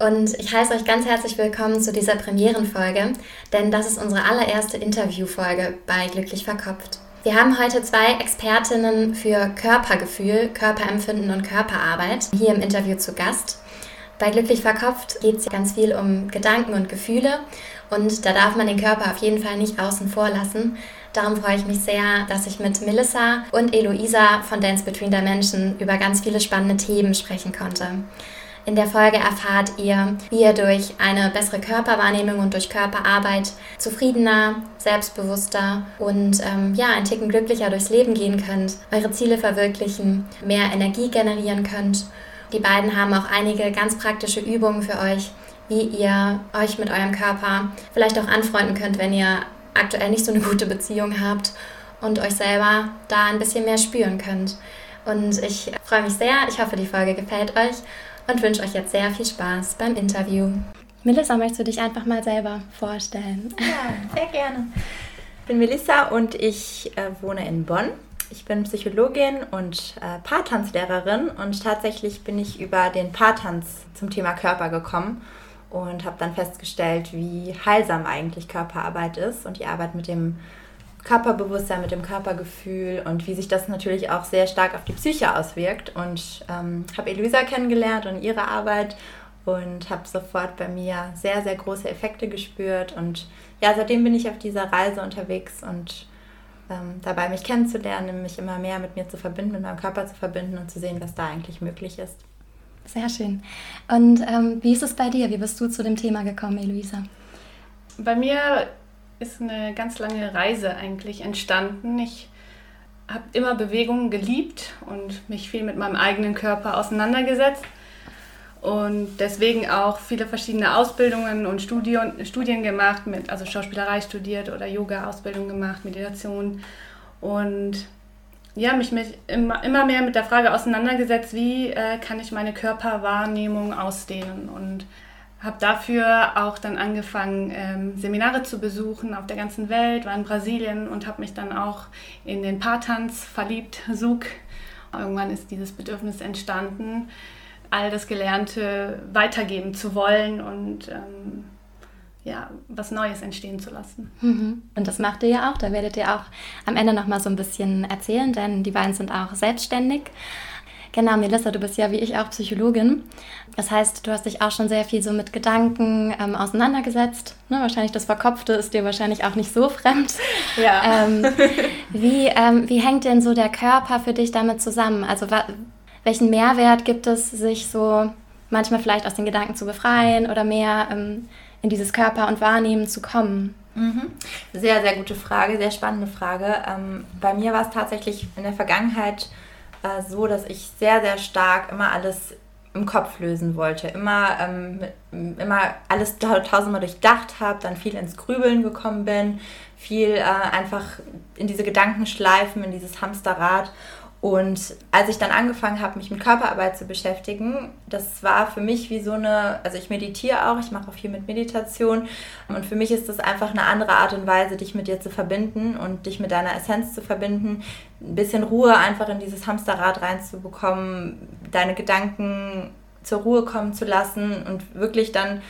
und ich heiße euch ganz herzlich willkommen zu dieser Premierenfolge, denn das ist unsere allererste Interviewfolge bei Glücklich Verkopft. Wir haben heute zwei Expertinnen für Körpergefühl, Körperempfinden und Körperarbeit hier im Interview zu Gast. Bei Glücklich Verkopft geht es ganz viel um Gedanken und Gefühle und da darf man den Körper auf jeden Fall nicht außen vor lassen. Darum freue ich mich sehr, dass ich mit Melissa und Eloisa von Dance Between Dimension über ganz viele spannende Themen sprechen konnte. In der Folge erfahrt ihr, wie ihr durch eine bessere Körperwahrnehmung und durch Körperarbeit zufriedener, selbstbewusster und ähm, ja, ein Ticken glücklicher durchs Leben gehen könnt, eure Ziele verwirklichen, mehr Energie generieren könnt. Die beiden haben auch einige ganz praktische Übungen für euch, wie ihr euch mit eurem Körper vielleicht auch anfreunden könnt, wenn ihr aktuell nicht so eine gute Beziehung habt und euch selber da ein bisschen mehr spüren könnt. Und ich freue mich sehr. Ich hoffe, die Folge gefällt euch und wünsche euch jetzt sehr viel Spaß beim Interview. Melissa, möchtest du dich einfach mal selber vorstellen? Ja, sehr gerne. Ich bin Melissa und ich äh, wohne in Bonn. Ich bin Psychologin und äh, Paartanzlehrerin und tatsächlich bin ich über den Paartanz zum Thema Körper gekommen und habe dann festgestellt, wie heilsam eigentlich Körperarbeit ist und die Arbeit mit dem Körperbewusstsein, mit dem Körpergefühl und wie sich das natürlich auch sehr stark auf die Psyche auswirkt. Und ähm, habe Elisa kennengelernt und ihre Arbeit und habe sofort bei mir sehr, sehr große Effekte gespürt. Und ja, seitdem bin ich auf dieser Reise unterwegs und ähm, dabei mich kennenzulernen, mich immer mehr mit mir zu verbinden, mit meinem Körper zu verbinden und zu sehen, was da eigentlich möglich ist. Sehr schön. Und ähm, wie ist es bei dir? Wie bist du zu dem Thema gekommen, Eloisa? Bei mir ist eine ganz lange Reise eigentlich entstanden. Ich habe immer Bewegungen geliebt und mich viel mit meinem eigenen Körper auseinandergesetzt. Und deswegen auch viele verschiedene Ausbildungen und Studien, Studien gemacht, mit, also Schauspielerei studiert oder Yoga-Ausbildung gemacht, Meditation. Und ja, mich mit immer, immer mehr mit der Frage auseinandergesetzt, wie äh, kann ich meine Körperwahrnehmung ausdehnen? Und habe dafür auch dann angefangen, ähm, Seminare zu besuchen auf der ganzen Welt, war in Brasilien und habe mich dann auch in den Paartanz verliebt, Sug. Irgendwann ist dieses Bedürfnis entstanden, all das Gelernte weitergeben zu wollen und ähm, ja, was Neues entstehen zu lassen. Mhm. Und das macht ihr ja auch. Da werdet ihr auch am Ende noch mal so ein bisschen erzählen, denn die beiden sind auch selbstständig. Genau, Melissa, du bist ja wie ich auch Psychologin. Das heißt, du hast dich auch schon sehr viel so mit Gedanken ähm, auseinandergesetzt. Ne? Wahrscheinlich das Verkopfte ist dir wahrscheinlich auch nicht so fremd. Ja. Ähm, wie, ähm, wie hängt denn so der Körper für dich damit zusammen? Also welchen Mehrwert gibt es, sich so manchmal vielleicht aus den Gedanken zu befreien oder mehr ähm, in dieses Körper und Wahrnehmen zu kommen? Mhm. Sehr, sehr gute Frage, sehr spannende Frage. Ähm, bei mir war es tatsächlich in der Vergangenheit äh, so, dass ich sehr, sehr stark immer alles im Kopf lösen wollte. Immer, ähm, immer alles tausendmal durchdacht habe, dann viel ins Grübeln gekommen bin, viel äh, einfach in diese Gedankenschleifen, in dieses Hamsterrad und als ich dann angefangen habe, mich mit Körperarbeit zu beschäftigen, das war für mich wie so eine, also ich meditiere auch, ich mache auch viel mit Meditation. Und für mich ist das einfach eine andere Art und Weise, dich mit dir zu verbinden und dich mit deiner Essenz zu verbinden, ein bisschen Ruhe einfach in dieses Hamsterrad reinzubekommen, deine Gedanken zur Ruhe kommen zu lassen und wirklich dann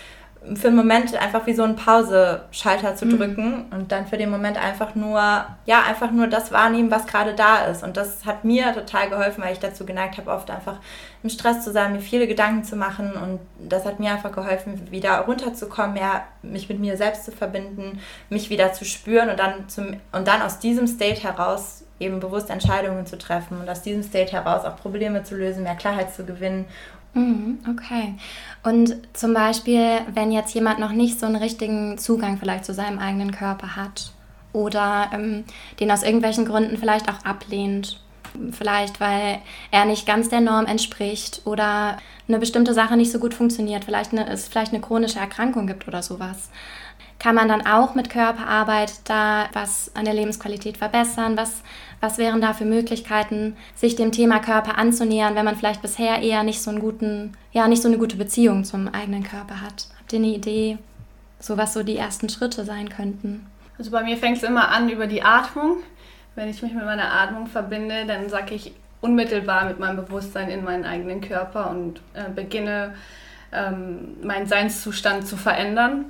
für einen Moment einfach wie so einen Pause-Schalter zu mhm. drücken und dann für den Moment einfach nur, ja, einfach nur das wahrnehmen, was gerade da ist. Und das hat mir total geholfen, weil ich dazu geneigt habe, oft einfach im Stress zu sein, mir viele Gedanken zu machen. Und das hat mir einfach geholfen, wieder runterzukommen, mehr mich mit mir selbst zu verbinden, mich wieder zu spüren und dann, zum, und dann aus diesem State heraus eben bewusst Entscheidungen zu treffen und aus diesem State heraus auch Probleme zu lösen, mehr Klarheit zu gewinnen okay. Und zum Beispiel, wenn jetzt jemand noch nicht so einen richtigen Zugang vielleicht zu seinem eigenen Körper hat oder ähm, den aus irgendwelchen Gründen vielleicht auch ablehnt, Vielleicht, weil er nicht ganz der Norm entspricht oder eine bestimmte Sache nicht so gut funktioniert, vielleicht eine, es vielleicht eine chronische Erkrankung gibt oder sowas. Kann man dann auch mit Körperarbeit da was an der Lebensqualität verbessern? Was, was wären da für Möglichkeiten, sich dem Thema Körper anzunähern, wenn man vielleicht bisher eher nicht so, einen guten, ja, nicht so eine gute Beziehung zum eigenen Körper hat? Habt ihr eine Idee, so was so die ersten Schritte sein könnten? Also bei mir fängt es immer an über die Atmung. Wenn ich mich mit meiner Atmung verbinde, dann sacke ich unmittelbar mit meinem Bewusstsein in meinen eigenen Körper und äh, beginne ähm, meinen Seinszustand zu verändern.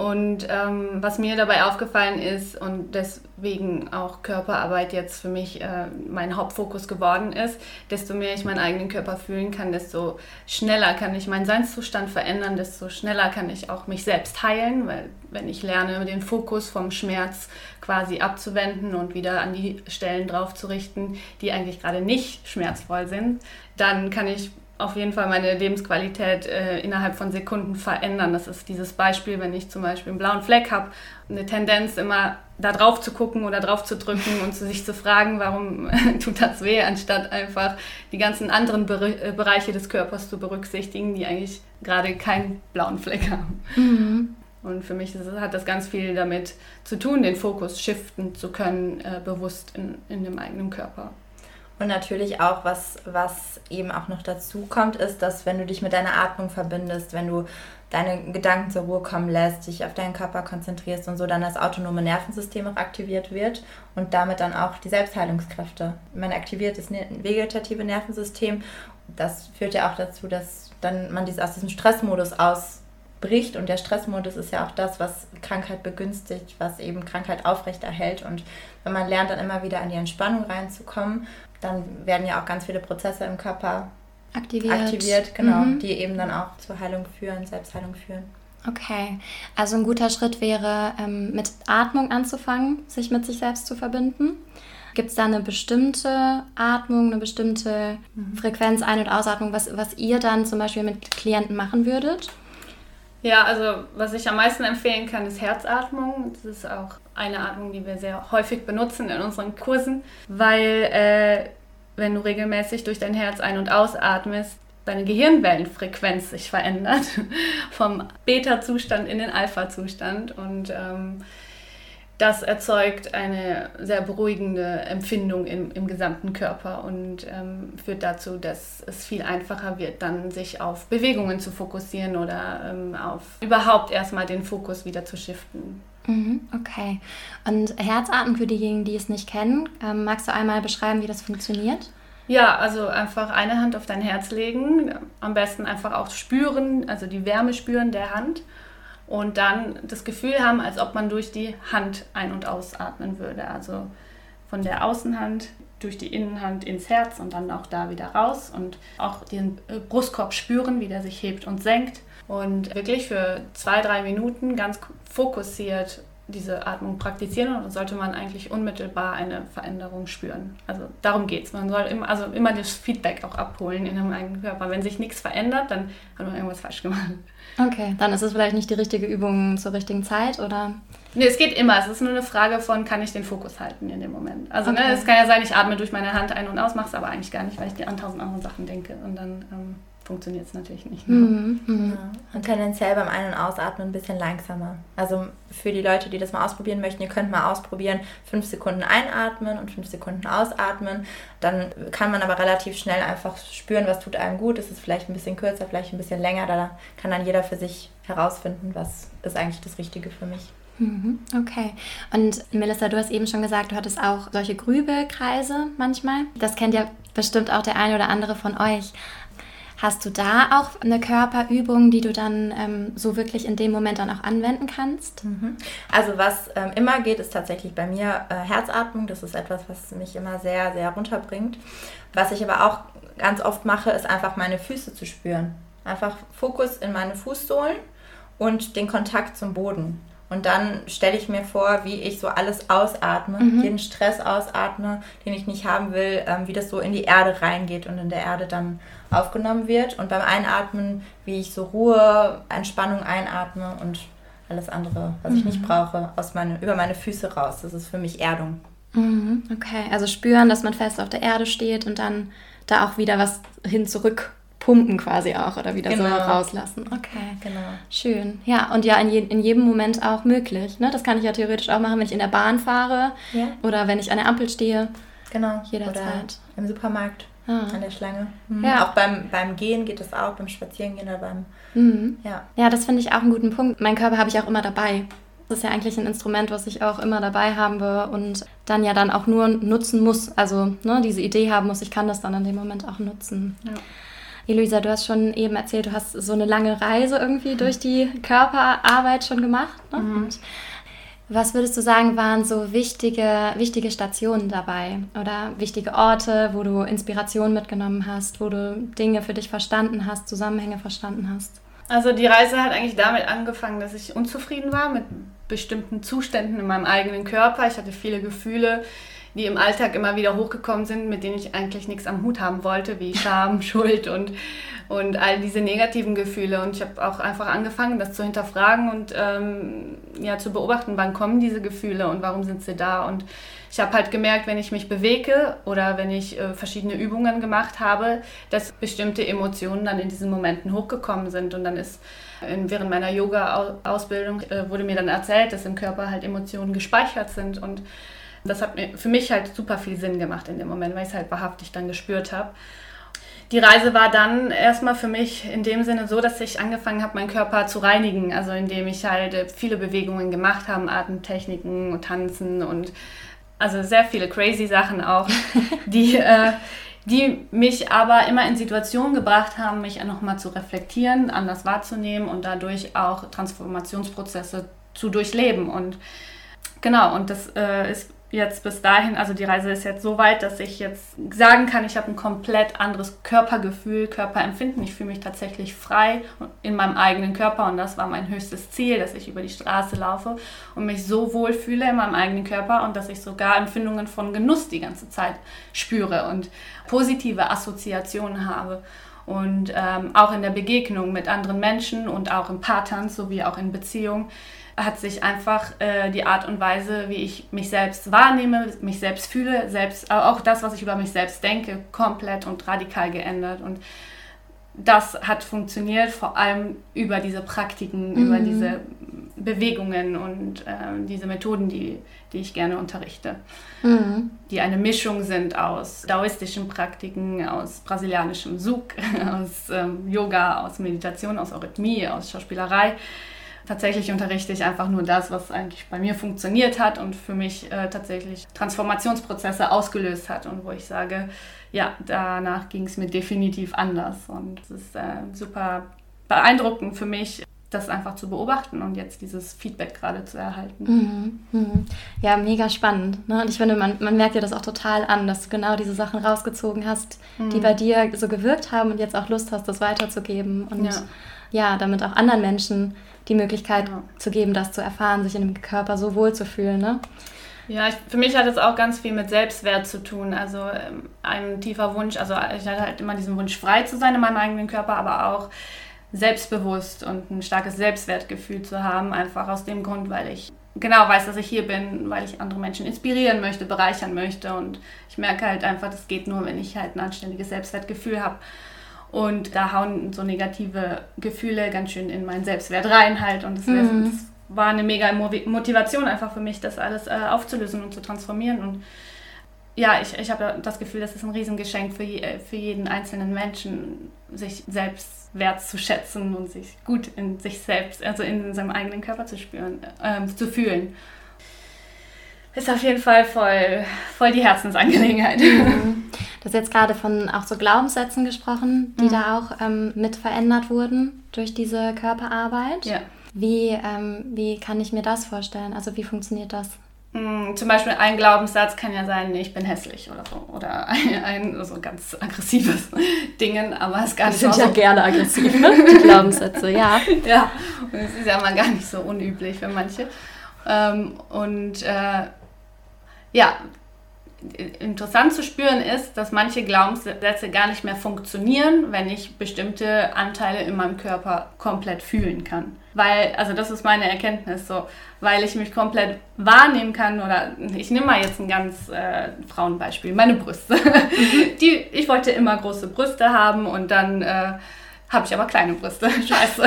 Und ähm, was mir dabei aufgefallen ist und deswegen auch Körperarbeit jetzt für mich äh, mein Hauptfokus geworden ist, desto mehr ich meinen eigenen Körper fühlen kann, desto schneller kann ich meinen Seinszustand verändern, desto schneller kann ich auch mich selbst heilen, weil wenn ich lerne, den Fokus vom Schmerz quasi abzuwenden und wieder an die Stellen drauf zu richten, die eigentlich gerade nicht schmerzvoll sind, dann kann ich auf jeden Fall meine Lebensqualität äh, innerhalb von Sekunden verändern. Das ist dieses Beispiel, wenn ich zum Beispiel einen blauen Fleck habe, eine Tendenz immer da drauf zu gucken oder drauf zu drücken und sich zu fragen, warum tut das weh, anstatt einfach die ganzen anderen Be äh, Bereiche des Körpers zu berücksichtigen, die eigentlich gerade keinen blauen Fleck haben. Mhm. Und für mich hat das ganz viel damit zu tun, den Fokus shiften zu können, äh, bewusst in, in dem eigenen Körper. Und natürlich auch, was, was eben auch noch dazu kommt, ist, dass wenn du dich mit deiner Atmung verbindest, wenn du deine Gedanken zur Ruhe kommen lässt, dich auf deinen Körper konzentrierst und so, dann das autonome Nervensystem auch aktiviert wird und damit dann auch die Selbstheilungskräfte. Man aktiviert das ne-, vegetative Nervensystem. Das führt ja auch dazu, dass dann man aus diesem Stressmodus ausbricht und der Stressmodus ist ja auch das, was Krankheit begünstigt, was eben Krankheit aufrechterhält und wenn man lernt, dann immer wieder an die Entspannung reinzukommen dann werden ja auch ganz viele Prozesse im Körper aktiviert, aktiviert genau, mhm. die eben dann auch zur Heilung führen, Selbstheilung führen. Okay, also ein guter Schritt wäre, ähm, mit Atmung anzufangen, sich mit sich selbst zu verbinden. Gibt es da eine bestimmte Atmung, eine bestimmte mhm. Frequenz, Ein- und Ausatmung, was, was ihr dann zum Beispiel mit Klienten machen würdet? Ja, also was ich am meisten empfehlen kann, ist Herzatmung. Das ist auch eine Atmung, die wir sehr häufig benutzen in unseren Kursen, weil äh, wenn du regelmäßig durch dein Herz ein- und ausatmest, deine Gehirnwellenfrequenz sich verändert vom Beta-Zustand in den Alpha-Zustand und ähm, das erzeugt eine sehr beruhigende Empfindung im, im gesamten Körper und ähm, führt dazu, dass es viel einfacher wird, dann sich auf Bewegungen zu fokussieren oder ähm, auf überhaupt erstmal den Fokus wieder zu shiften. Mhm, okay. Und Herzatmen für diejenigen, die es nicht kennen, ähm, magst du einmal beschreiben, wie das funktioniert? Ja, also einfach eine Hand auf dein Herz legen, am besten einfach auch spüren, also die Wärme spüren der Hand und dann das Gefühl haben, als ob man durch die Hand ein- und ausatmen würde. Also von der Außenhand durch die Innenhand ins Herz und dann auch da wieder raus und auch den äh, Brustkorb spüren, wie der sich hebt und senkt. Und wirklich für zwei, drei Minuten ganz fokussiert diese Atmung praktizieren und dann sollte man eigentlich unmittelbar eine Veränderung spüren. Also darum geht es. Man soll immer, also immer das Feedback auch abholen in dem eigenen Körper. Wenn sich nichts verändert, dann hat man irgendwas falsch gemacht. Okay, dann ist es vielleicht nicht die richtige Übung zur richtigen Zeit, oder? Nee, es geht immer. Es ist nur eine Frage von, kann ich den Fokus halten in dem Moment. Also ne, okay. ne, es kann ja sein, ich atme durch meine Hand ein und aus, mache es aber eigentlich gar nicht, weil ich an tausend anderen Sachen denke. Und dann ähm, funktioniert es natürlich nicht. Ne? Mhm, mhm. Ja. Und tendenziell beim Ein- und Ausatmen ein bisschen langsamer. Also für die Leute, die das mal ausprobieren möchten, ihr könnt mal ausprobieren, fünf Sekunden einatmen und fünf Sekunden ausatmen. Dann kann man aber relativ schnell einfach spüren, was tut einem gut. Es ist vielleicht ein bisschen kürzer, vielleicht ein bisschen länger. Da kann dann jeder für sich herausfinden, was ist eigentlich das Richtige für mich. Mhm, okay. Und Melissa, du hast eben schon gesagt, du hattest auch solche Grübelkreise manchmal. Das kennt ja bestimmt auch der eine oder andere von euch. Hast du da auch eine Körperübung, die du dann ähm, so wirklich in dem Moment dann auch anwenden kannst? Mhm. Also was ähm, immer geht, ist tatsächlich bei mir äh, Herzatmung. Das ist etwas, was mich immer sehr, sehr runterbringt. Was ich aber auch ganz oft mache, ist einfach meine Füße zu spüren. Einfach Fokus in meine Fußsohlen und den Kontakt zum Boden. Und dann stelle ich mir vor, wie ich so alles ausatme, mhm. jeden Stress ausatme, den ich nicht haben will, ähm, wie das so in die Erde reingeht und in der Erde dann aufgenommen wird. Und beim Einatmen, wie ich so Ruhe, Entspannung einatme und alles andere, was mhm. ich nicht brauche, aus meine, über meine Füße raus. Das ist für mich Erdung. Mhm, okay, also spüren, dass man fest auf der Erde steht und dann da auch wieder was hin zurück pumpen quasi auch oder wieder genau. so rauslassen. Okay, genau. Schön. Ja, und ja, in, je, in jedem Moment auch möglich. Ne? Das kann ich ja theoretisch auch machen, wenn ich in der Bahn fahre ja. oder wenn ich an der Ampel stehe. Genau. Jederzeit. Oder im Supermarkt. Ah. An der Schlange. Mhm. Ja. Auch beim, beim Gehen geht es auch, beim Spazierengehen oder beim. Mhm. Ja. ja, das finde ich auch einen guten Punkt. Mein Körper habe ich auch immer dabei. Das ist ja eigentlich ein Instrument, was ich auch immer dabei haben will und dann ja dann auch nur nutzen muss. Also ne, diese Idee haben muss, ich kann das dann in dem Moment auch nutzen. Ja. Elisa, du hast schon eben erzählt, du hast so eine lange Reise irgendwie durch die Körperarbeit schon gemacht. Ne? Mhm. was würdest du sagen, waren so wichtige, wichtige Stationen dabei oder wichtige Orte, wo du Inspiration mitgenommen hast, wo du Dinge für dich verstanden hast, Zusammenhänge verstanden hast? Also die Reise hat eigentlich damit angefangen, dass ich unzufrieden war mit bestimmten Zuständen in meinem eigenen Körper. Ich hatte viele Gefühle, die im Alltag immer wieder hochgekommen sind, mit denen ich eigentlich nichts am Hut haben wollte, wie Scham, Schuld und, und all diese negativen Gefühle. Und ich habe auch einfach angefangen, das zu hinterfragen und ähm, ja, zu beobachten, wann kommen diese Gefühle und warum sind sie da. Und ich habe halt gemerkt, wenn ich mich bewege oder wenn ich äh, verschiedene Übungen gemacht habe, dass bestimmte Emotionen dann in diesen Momenten hochgekommen sind. Und dann ist während meiner Yoga-Ausbildung äh, wurde mir dann erzählt, dass im Körper halt Emotionen gespeichert sind und das hat mir für mich halt super viel Sinn gemacht in dem Moment, weil ich es halt wahrhaftig dann gespürt habe. Die Reise war dann erstmal für mich in dem Sinne so, dass ich angefangen habe, meinen Körper zu reinigen. Also indem ich halt äh, viele Bewegungen gemacht habe, Atemtechniken und Tanzen und also sehr viele crazy Sachen auch, die, äh, die mich aber immer in Situationen gebracht haben, mich nochmal zu reflektieren, anders wahrzunehmen und dadurch auch Transformationsprozesse zu durchleben. Und genau, und das äh, ist jetzt bis dahin, also die Reise ist jetzt so weit, dass ich jetzt sagen kann, ich habe ein komplett anderes Körpergefühl, Körperempfinden. Ich fühle mich tatsächlich frei in meinem eigenen Körper und das war mein höchstes Ziel, dass ich über die Straße laufe und mich so wohl fühle in meinem eigenen Körper und dass ich sogar Empfindungen von Genuss die ganze Zeit spüre und positive Assoziationen habe. Und ähm, auch in der Begegnung mit anderen Menschen und auch im Paartanz sowie auch in Beziehungen hat sich einfach äh, die Art und Weise, wie ich mich selbst wahrnehme, mich selbst fühle, selbst, auch das, was ich über mich selbst denke, komplett und radikal geändert. Und das hat funktioniert, vor allem über diese Praktiken, mhm. über diese Bewegungen und äh, diese Methoden, die, die ich gerne unterrichte, mhm. die eine Mischung sind aus daoistischen Praktiken, aus brasilianischem Suk, aus ähm, Yoga, aus Meditation, aus Eurythmie, aus Schauspielerei tatsächlich unterrichte ich einfach nur das, was eigentlich bei mir funktioniert hat und für mich äh, tatsächlich Transformationsprozesse ausgelöst hat und wo ich sage, ja, danach ging es mir definitiv anders und es ist äh, super beeindruckend für mich, das einfach zu beobachten und jetzt dieses Feedback gerade zu erhalten. Mhm, mh. Ja, mega spannend. Ne? Und ich finde, man, man merkt dir das auch total an, dass du genau diese Sachen rausgezogen hast, mhm. die bei dir so gewirkt haben und jetzt auch Lust hast, das weiterzugeben und ja, ja damit auch anderen Menschen die Möglichkeit ja. zu geben, das zu erfahren, sich in dem Körper so wohl zu fühlen. Ne? Ja, ich, für mich hat es auch ganz viel mit Selbstwert zu tun. Also ähm, ein tiefer Wunsch, also ich hatte halt immer diesen Wunsch, frei zu sein in meinem eigenen Körper, aber auch selbstbewusst und ein starkes Selbstwertgefühl zu haben. Einfach aus dem Grund, weil ich genau weiß, dass ich hier bin, weil ich andere Menschen inspirieren möchte, bereichern möchte. Und ich merke halt einfach, das geht nur, wenn ich halt ein anständiges Selbstwertgefühl habe. Und da hauen so negative Gefühle ganz schön in meinen Selbstwert rein halt. Und das, mhm. das war eine mega Motivation einfach für mich, das alles äh, aufzulösen und zu transformieren. Und ja, ich, ich habe das Gefühl, das ist ein Riesengeschenk für, je, für jeden einzelnen Menschen, sich selbst wert zu schätzen und sich gut in sich selbst, also in seinem eigenen Körper zu spüren, äh, zu fühlen. Ist auf jeden Fall voll, voll die Herzensangelegenheit. Mhm. Du hast jetzt gerade von auch so Glaubenssätzen gesprochen, die mhm. da auch ähm, mit verändert wurden durch diese Körperarbeit. Ja. Wie, ähm, wie kann ich mir das vorstellen? Also wie funktioniert das? Mhm, zum Beispiel ein Glaubenssatz kann ja sein, ich bin hässlich oder so. Oder ein, ein so ganz aggressives Ding, aber es ist gar nicht sind so. ja gerne aggressiv, ne? die Glaubenssätze, ja. Ja, und es ist ja mal gar nicht so unüblich für manche. Ähm, und äh, ja, interessant zu spüren ist, dass manche Glaubenssätze gar nicht mehr funktionieren, wenn ich bestimmte Anteile in meinem Körper komplett fühlen kann. Weil, also das ist meine Erkenntnis so, weil ich mich komplett wahrnehmen kann oder ich nehme mal jetzt ein ganz äh, Frauenbeispiel, meine Brüste. Die, ich wollte immer große Brüste haben und dann äh, habe ich aber kleine Brüste. Scheiße.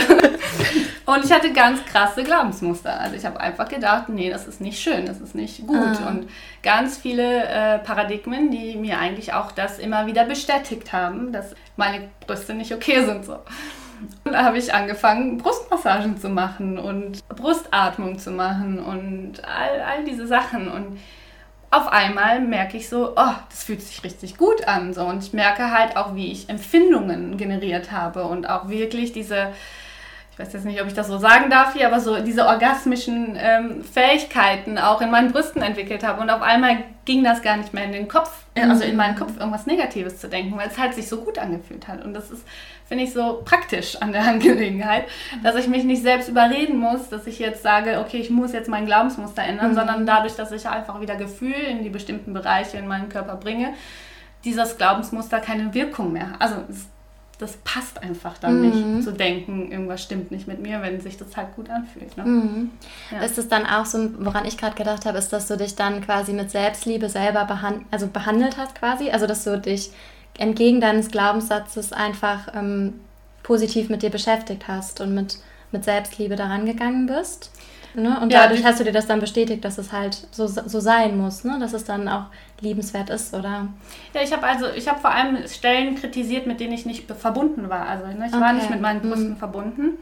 und ich hatte ganz krasse Glaubensmuster. Also ich habe einfach gedacht, nee, das ist nicht schön, das ist nicht gut. Ah. Und ganz viele äh, Paradigmen, die mir eigentlich auch das immer wieder bestätigt haben, dass meine Brüste nicht okay sind. So. Und da habe ich angefangen, Brustmassagen zu machen und Brustatmung zu machen und all, all diese Sachen. Und auf einmal merke ich so, oh, das fühlt sich richtig gut an. So. Und ich merke halt auch, wie ich Empfindungen generiert habe und auch wirklich diese, ich weiß jetzt nicht, ob ich das so sagen darf hier, aber so diese orgasmischen ähm, Fähigkeiten auch in meinen Brüsten entwickelt habe. Und auf einmal ging das gar nicht mehr in den Kopf, äh, also in meinen Kopf irgendwas Negatives zu denken, weil es halt sich so gut angefühlt hat. Und das ist finde ich so praktisch an der Angelegenheit, dass ich mich nicht selbst überreden muss, dass ich jetzt sage, okay, ich muss jetzt mein Glaubensmuster ändern, mhm. sondern dadurch, dass ich einfach wieder Gefühl in die bestimmten Bereiche in meinen Körper bringe, dieses Glaubensmuster keine Wirkung mehr. Also das passt einfach dann mhm. nicht zu denken, irgendwas stimmt nicht mit mir, wenn sich das halt gut anfühlt. Ne? Mhm. Ja. Ist es dann auch so, woran ich gerade gedacht habe, ist, dass du dich dann quasi mit Selbstliebe selber behand also behandelt hast quasi? Also dass du dich entgegen deines Glaubenssatzes einfach ähm, positiv mit dir beschäftigt hast und mit, mit Selbstliebe daran gegangen bist. Ne? Und ja, dadurch hast du dir das dann bestätigt, dass es halt so, so sein muss, ne? dass es dann auch liebenswert ist, oder? Ja, ich habe also, ich habe vor allem Stellen kritisiert, mit denen ich nicht verbunden war. Also ne, ich okay. war nicht mit meinen Brüsten mhm. verbunden.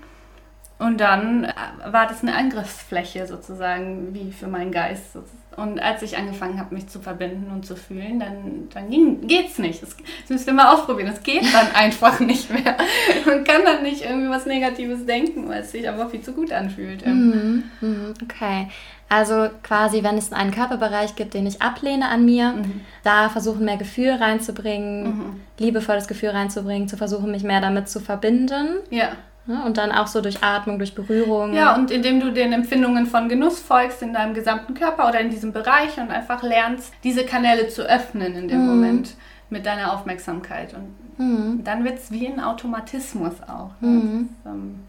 Und dann äh, war das eine Angriffsfläche sozusagen, wie für meinen Geist. Und als ich angefangen habe, mich zu verbinden und zu fühlen, dann, dann ging, geht's nicht. Das, das müsst ihr mal ausprobieren. Es geht dann einfach nicht mehr. Man kann dann nicht irgendwie was Negatives denken, weil es sich aber viel zu gut anfühlt. Mhm, mhm, okay. Also quasi, wenn es einen Körperbereich gibt, den ich ablehne an mir, mhm. da versuchen mehr Gefühl reinzubringen, mhm. liebevolles Gefühl reinzubringen, zu versuchen, mich mehr damit zu verbinden. Ja. Ne? Und dann auch so durch Atmung, durch Berührung. Ja, und indem du den Empfindungen von Genuss folgst in deinem gesamten Körper oder in diesem Bereich und einfach lernst, diese Kanäle zu öffnen in dem mhm. Moment mit deiner Aufmerksamkeit. Und mhm. dann wird es wie ein Automatismus auch. Mhm. Das, ähm,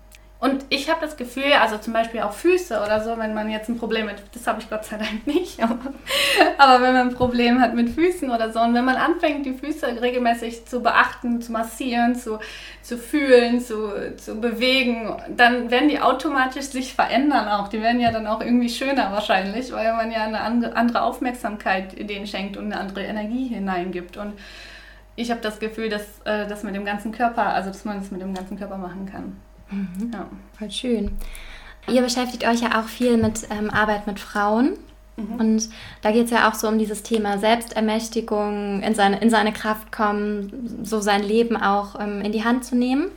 und ich habe das Gefühl, also zum Beispiel auch Füße oder so, wenn man jetzt ein Problem hat, das habe ich Gott sei Dank nicht, aber, aber, wenn man ein Problem hat mit Füßen oder so und wenn man anfängt, die Füße regelmäßig zu beachten, zu massieren, zu, zu fühlen, zu, zu bewegen, dann werden die automatisch sich verändern auch. Die werden ja dann auch irgendwie schöner wahrscheinlich, weil man ja eine andere Aufmerksamkeit denen schenkt und eine andere Energie hineingibt. Und ich habe das Gefühl, dass äh, das mit dem ganzen Körper, also dass man das mit dem ganzen Körper machen kann. Mhm. Ja. Voll schön. Ihr beschäftigt euch ja auch viel mit ähm, Arbeit mit Frauen. Mhm. Und da geht es ja auch so um dieses Thema Selbstermächtigung, in seine, in seine Kraft kommen, so sein Leben auch ähm, in die Hand zu nehmen.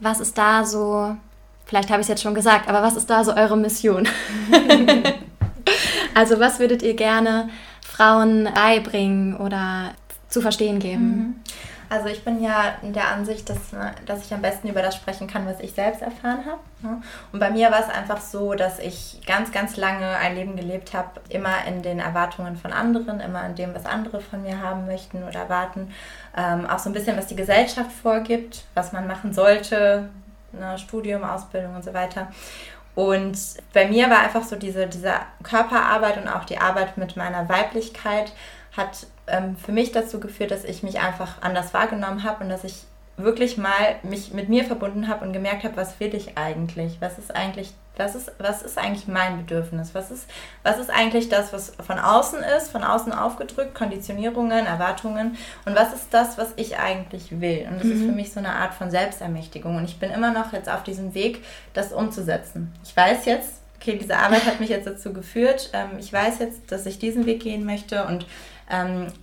Was ist da so, vielleicht habe ich es jetzt schon gesagt, aber was ist da so eure Mission? also was würdet ihr gerne Frauen beibringen oder zu verstehen geben? Mhm. Also ich bin ja der Ansicht, dass, ne, dass ich am besten über das sprechen kann, was ich selbst erfahren habe. Ne? Und bei mir war es einfach so, dass ich ganz, ganz lange ein Leben gelebt habe, immer in den Erwartungen von anderen, immer in dem, was andere von mir haben möchten oder erwarten. Ähm, auch so ein bisschen, was die Gesellschaft vorgibt, was man machen sollte, ne, Studium, Ausbildung und so weiter. Und bei mir war einfach so diese, diese Körperarbeit und auch die Arbeit mit meiner Weiblichkeit hat ähm, für mich dazu geführt, dass ich mich einfach anders wahrgenommen habe und dass ich wirklich mal mich mit mir verbunden habe und gemerkt habe, was will ich eigentlich? Was ist eigentlich, was ist, was ist eigentlich mein Bedürfnis? Was ist, was ist eigentlich das, was von außen ist, von außen aufgedrückt, Konditionierungen, Erwartungen und was ist das, was ich eigentlich will? Und das mhm. ist für mich so eine Art von Selbstermächtigung und ich bin immer noch jetzt auf diesem Weg, das umzusetzen. Ich weiß jetzt, okay, diese Arbeit hat mich jetzt dazu geführt. Ähm, ich weiß jetzt, dass ich diesen Weg gehen möchte und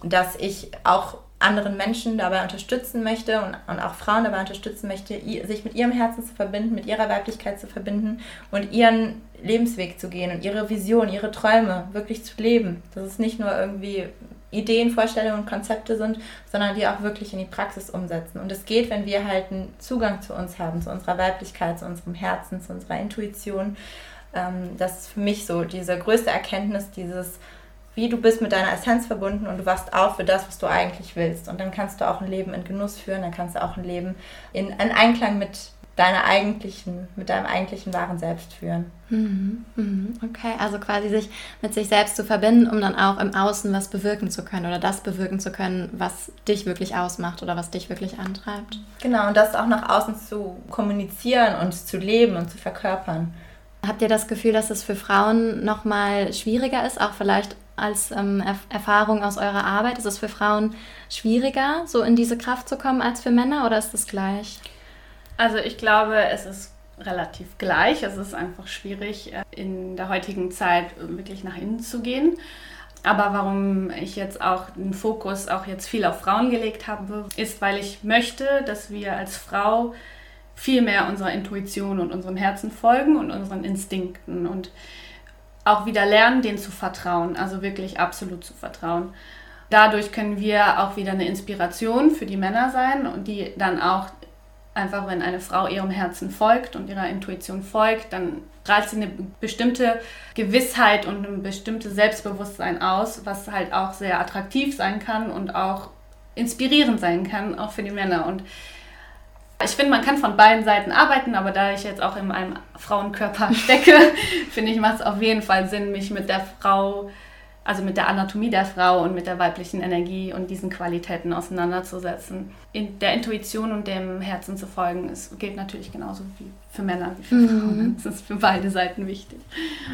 dass ich auch anderen Menschen dabei unterstützen möchte und, und auch Frauen dabei unterstützen möchte, sich mit ihrem Herzen zu verbinden, mit ihrer Weiblichkeit zu verbinden und ihren Lebensweg zu gehen und ihre Vision, ihre Träume wirklich zu leben. Dass es nicht nur irgendwie Ideen, Vorstellungen und Konzepte sind, sondern die auch wirklich in die Praxis umsetzen. Und es geht, wenn wir halt einen Zugang zu uns haben, zu unserer Weiblichkeit, zu unserem Herzen, zu unserer Intuition. Ähm, das ist für mich so diese größte Erkenntnis, dieses wie du bist mit deiner Essenz verbunden und du wachst auf für das, was du eigentlich willst. Und dann kannst du auch ein Leben in Genuss führen, dann kannst du auch ein Leben in, in Einklang mit deiner eigentlichen, mit deinem eigentlichen wahren Selbst führen. Mhm, mhm. Okay, also quasi sich mit sich selbst zu verbinden, um dann auch im Außen was bewirken zu können oder das bewirken zu können, was dich wirklich ausmacht oder was dich wirklich antreibt. Genau, und das auch nach außen zu kommunizieren und zu leben und zu verkörpern. Habt ihr das Gefühl, dass es für Frauen nochmal schwieriger ist, auch vielleicht als ähm, Erfahrung aus eurer Arbeit? Ist es für Frauen schwieriger, so in diese Kraft zu kommen als für Männer oder ist es gleich? Also ich glaube, es ist relativ gleich. Es ist einfach schwierig, äh, in der heutigen Zeit wirklich nach innen zu gehen. Aber warum ich jetzt auch den Fokus auch jetzt viel auf Frauen gelegt habe, ist, weil ich möchte, dass wir als Frau viel mehr unserer Intuition und unserem Herzen folgen und unseren Instinkten und auch wieder lernen, denen zu vertrauen, also wirklich absolut zu vertrauen. Dadurch können wir auch wieder eine Inspiration für die Männer sein und die dann auch einfach, wenn eine Frau ihrem Herzen folgt und ihrer Intuition folgt, dann strahlt sie eine bestimmte Gewissheit und ein bestimmtes Selbstbewusstsein aus, was halt auch sehr attraktiv sein kann und auch inspirierend sein kann, auch für die Männer. Und ich finde, man kann von beiden Seiten arbeiten, aber da ich jetzt auch in einem Frauenkörper stecke, finde ich, macht es auf jeden Fall Sinn, mich mit der Frau also mit der Anatomie der Frau und mit der weiblichen Energie und diesen Qualitäten auseinanderzusetzen. In der Intuition und dem Herzen zu folgen, es gilt natürlich genauso wie für Männer wie für mhm. Frauen. Es ist für beide Seiten wichtig.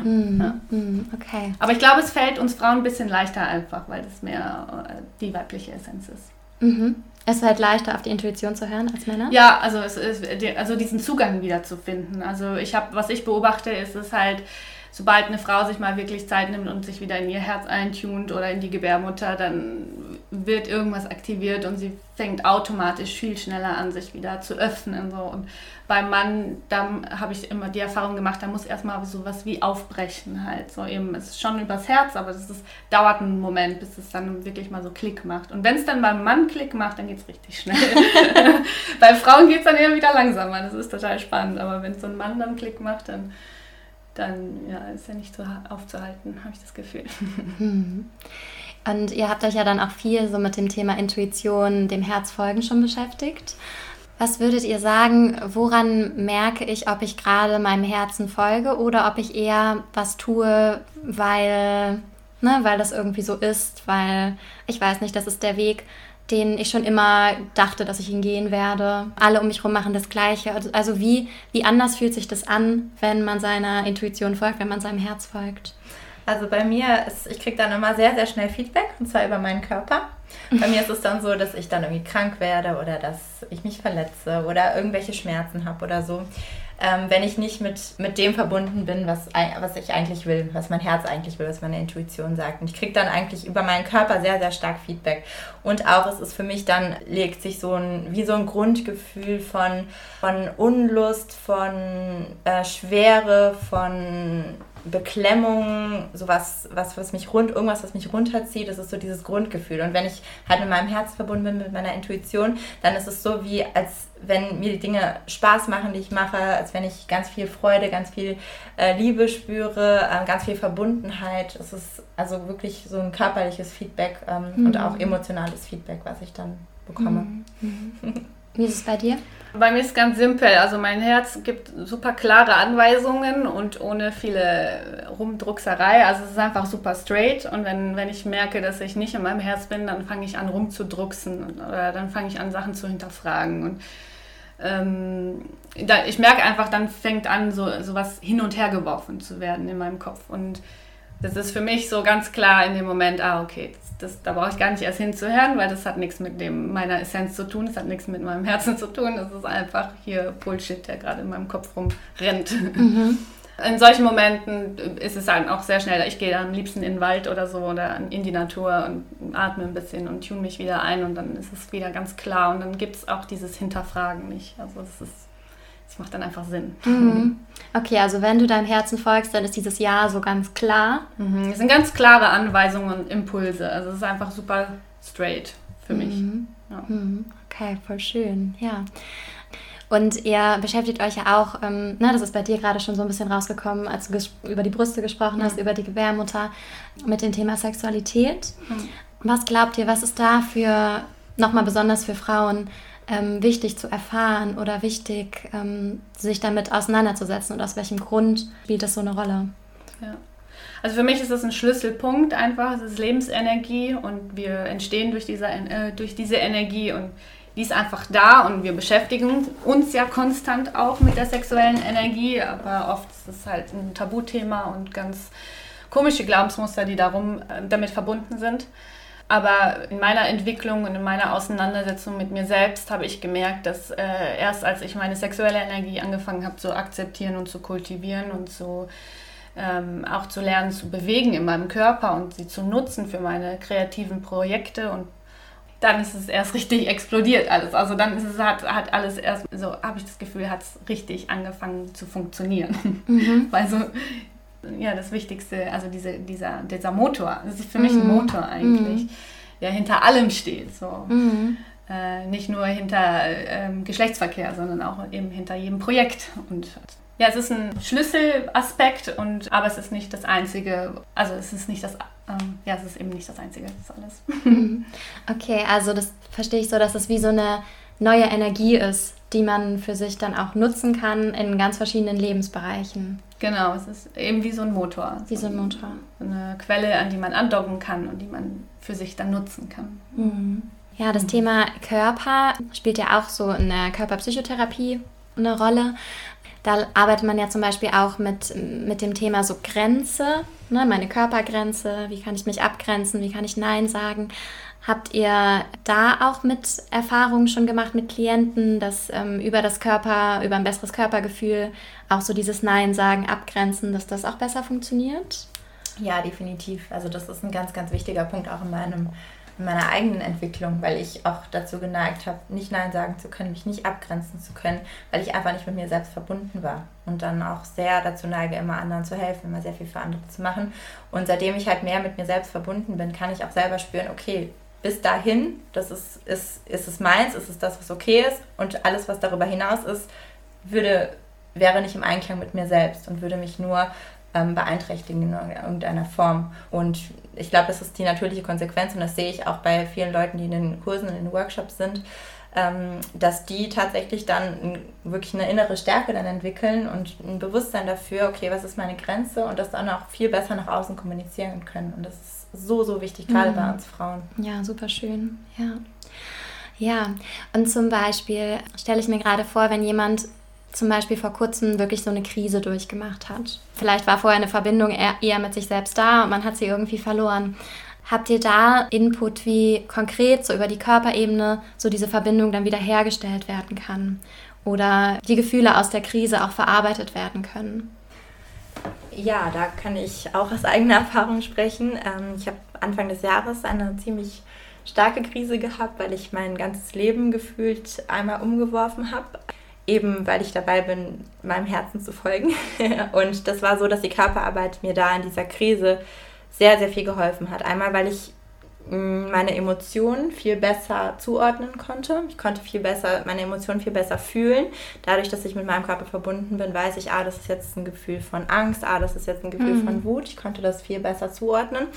Mhm. Ja. Mhm. Okay. Aber ich glaube, es fällt uns Frauen ein bisschen leichter einfach, weil das mehr äh, die weibliche Essenz ist. Mhm. Es ist halt leichter, auf die Intuition zu hören als Männer? Ja, also, es ist, also diesen Zugang wieder zu finden. Also ich habe, was ich beobachte, ist es halt, sobald eine Frau sich mal wirklich Zeit nimmt und sich wieder in ihr Herz eintunt oder in die Gebärmutter, dann wird irgendwas aktiviert und sie fängt automatisch viel schneller an, sich wieder zu öffnen. So. Und beim Mann, da habe ich immer die Erfahrung gemacht, da muss erstmal sowas wie aufbrechen halt. So eben, es ist schon übers Herz, aber es ist, dauert einen Moment, bis es dann wirklich mal so Klick macht. Und wenn es dann beim Mann Klick macht, dann geht es richtig schnell. Bei Frauen geht es dann eher wieder langsamer, das ist total spannend. Aber wenn so ein Mann dann Klick macht, dann dann ja, ist er nicht so aufzuhalten, habe ich das Gefühl. Und ihr habt euch ja dann auch viel so mit dem Thema Intuition, dem Herzfolgen schon beschäftigt. Was würdet ihr sagen, woran merke ich, ob ich gerade meinem Herzen folge oder ob ich eher was tue, weil, ne, weil das irgendwie so ist, weil ich weiß nicht, das ist der Weg, den ich schon immer dachte, dass ich ihn gehen werde. Alle um mich herum machen das Gleiche. Also, also wie, wie anders fühlt sich das an, wenn man seiner Intuition folgt, wenn man seinem Herz folgt? Also bei mir ist, ich kriege dann immer sehr, sehr schnell Feedback und zwar über meinen Körper. Bei mir ist es dann so, dass ich dann irgendwie krank werde oder dass ich mich verletze oder irgendwelche Schmerzen habe oder so ähm, wenn ich nicht mit, mit dem verbunden bin, was, was ich eigentlich will, was mein Herz eigentlich will, was meine Intuition sagt. Und ich kriege dann eigentlich über meinen Körper sehr, sehr stark Feedback. Und auch es ist für mich dann, legt sich so ein, wie so ein Grundgefühl von, von Unlust, von äh, Schwere, von Beklemmung, sowas, was, was mich rund, irgendwas, was mich runterzieht, das ist so dieses Grundgefühl. Und wenn ich halt mit meinem Herz verbunden bin, mit meiner Intuition, dann ist es so wie, als wenn mir die Dinge Spaß machen, die ich mache, als wenn ich ganz viel Freude, ganz viel äh, Liebe spüre, äh, ganz viel Verbundenheit. Es ist also wirklich so ein körperliches Feedback ähm, mhm. und auch emotionales Feedback, was ich dann bekomme. Mhm. Wie ist es bei dir? Bei mir ist ganz simpel. Also mein Herz gibt super klare Anweisungen und ohne viele Rumdruckserei. Also es ist einfach super straight. Und wenn, wenn ich merke, dass ich nicht in meinem Herz bin, dann fange ich an rumzudrucksen oder dann fange ich an, Sachen zu hinterfragen. Und ähm, da, ich merke einfach, dann fängt an, so, so was hin und her geworfen zu werden in meinem Kopf. Und das ist für mich so ganz klar in dem Moment, ah, okay, das, das, da brauche ich gar nicht erst hinzuhören, weil das hat nichts mit dem, meiner Essenz zu tun, das hat nichts mit meinem Herzen zu tun, das ist einfach hier Bullshit, der gerade in meinem Kopf rumrennt. Mhm. In solchen Momenten ist es dann auch sehr schnell, ich gehe am liebsten in den Wald oder so oder in die Natur und atme ein bisschen und tune mich wieder ein und dann ist es wieder ganz klar und dann gibt es auch dieses Hinterfragen nicht. Also das ist das macht dann einfach Sinn. Mhm. Okay, also wenn du deinem Herzen folgst, dann ist dieses Ja so ganz klar. Mhm. Es sind ganz klare Anweisungen und Impulse. Also es ist einfach super straight für mich. Mhm. Ja. Mhm. Okay, voll schön. Ja. Und ihr beschäftigt euch ja auch, ähm, ne, das ist bei dir gerade schon so ein bisschen rausgekommen, als du über die Brüste gesprochen hast, über die Gebärmutter, mit dem Thema Sexualität. Mhm. Was glaubt ihr, was ist da für, nochmal besonders für Frauen, ähm, wichtig zu erfahren oder wichtig, ähm, sich damit auseinanderzusetzen und aus welchem Grund spielt das so eine Rolle? Ja. Also für mich ist das ein Schlüsselpunkt einfach, es ist Lebensenergie und wir entstehen durch diese, äh, durch diese Energie und die ist einfach da und wir beschäftigen uns ja konstant auch mit der sexuellen Energie, aber oft ist es halt ein Tabuthema und ganz komische Glaubensmuster, die darum äh, damit verbunden sind. Aber in meiner Entwicklung und in meiner Auseinandersetzung mit mir selbst habe ich gemerkt, dass äh, erst als ich meine sexuelle Energie angefangen habe zu akzeptieren und zu kultivieren und zu, ähm, auch zu lernen zu bewegen in meinem Körper und sie zu nutzen für meine kreativen Projekte und dann ist es erst richtig explodiert alles. Also dann ist es, hat, hat alles erst, so habe ich das Gefühl, hat es richtig angefangen zu funktionieren. Mhm. Weil so, ja, das Wichtigste, also diese, dieser, dieser Motor, das ist für mich ein mhm. Motor eigentlich, mhm. der hinter allem steht. So. Mhm. Äh, nicht nur hinter ähm, Geschlechtsverkehr, sondern auch eben hinter jedem Projekt. Und ja, es ist ein Schlüsselaspekt, und, aber es ist nicht das Einzige, also es ist nicht das ähm, ja, es ist eben nicht das Einzige, das ist alles. Mhm. okay, also das verstehe ich so, dass es wie so eine neue Energie ist, die man für sich dann auch nutzen kann in ganz verschiedenen Lebensbereichen. Genau, es ist eben wie so ein Motor. Wie so ein Motor. Eine Quelle, an die man andocken kann und die man für sich dann nutzen kann. Mhm. Ja, das Thema Körper spielt ja auch so in der Körperpsychotherapie eine Rolle. Da arbeitet man ja zum Beispiel auch mit, mit dem Thema so Grenze, ne, meine Körpergrenze, wie kann ich mich abgrenzen, wie kann ich Nein sagen. Habt ihr da auch mit Erfahrungen schon gemacht mit Klienten, dass ähm, über das Körper, über ein besseres Körpergefühl auch so dieses Nein sagen, abgrenzen, dass das auch besser funktioniert? Ja, definitiv. Also das ist ein ganz, ganz wichtiger Punkt auch in meinem in meiner eigenen Entwicklung, weil ich auch dazu geneigt habe, nicht Nein sagen zu können, mich nicht abgrenzen zu können, weil ich einfach nicht mit mir selbst verbunden war und dann auch sehr dazu neige, immer anderen zu helfen, immer sehr viel für andere zu machen. Und seitdem ich halt mehr mit mir selbst verbunden bin, kann ich auch selber spüren, okay, bis dahin, das ist, ist, ist es meins, ist es das, was okay ist und alles, was darüber hinaus ist, würde, wäre nicht im Einklang mit mir selbst und würde mich nur ähm, beeinträchtigen in irgendeiner Form. Und ich glaube, das ist die natürliche Konsequenz und das sehe ich auch bei vielen Leuten, die in den Kursen und in den Workshops sind, ähm, dass die tatsächlich dann wirklich eine innere Stärke dann entwickeln und ein Bewusstsein dafür, okay, was ist meine Grenze und das dann auch viel besser nach außen kommunizieren können. Und das ist so, so wichtig, gerade mhm. bei uns Frauen. Ja, super schön. Ja. Ja, und zum Beispiel stelle ich mir gerade vor, wenn jemand zum Beispiel vor kurzem wirklich so eine Krise durchgemacht hat. Vielleicht war vorher eine Verbindung eher mit sich selbst da und man hat sie irgendwie verloren. Habt ihr da Input, wie konkret so über die Körperebene so diese Verbindung dann wieder hergestellt werden kann? Oder die Gefühle aus der Krise auch verarbeitet werden können? Ja, da kann ich auch aus eigener Erfahrung sprechen. Ähm, ich habe Anfang des Jahres eine ziemlich starke Krise gehabt, weil ich mein ganzes Leben gefühlt einmal umgeworfen habe eben weil ich dabei bin, meinem Herzen zu folgen. und das war so, dass die Körperarbeit mir da in dieser Krise sehr, sehr viel geholfen hat. Einmal, weil ich meine Emotionen viel besser zuordnen konnte. Ich konnte viel besser, meine Emotionen viel besser fühlen. Dadurch, dass ich mit meinem Körper verbunden bin, weiß ich, ah, das ist jetzt ein Gefühl von Angst, ah, das ist jetzt ein Gefühl mhm. von Wut. Ich konnte das viel besser zuordnen.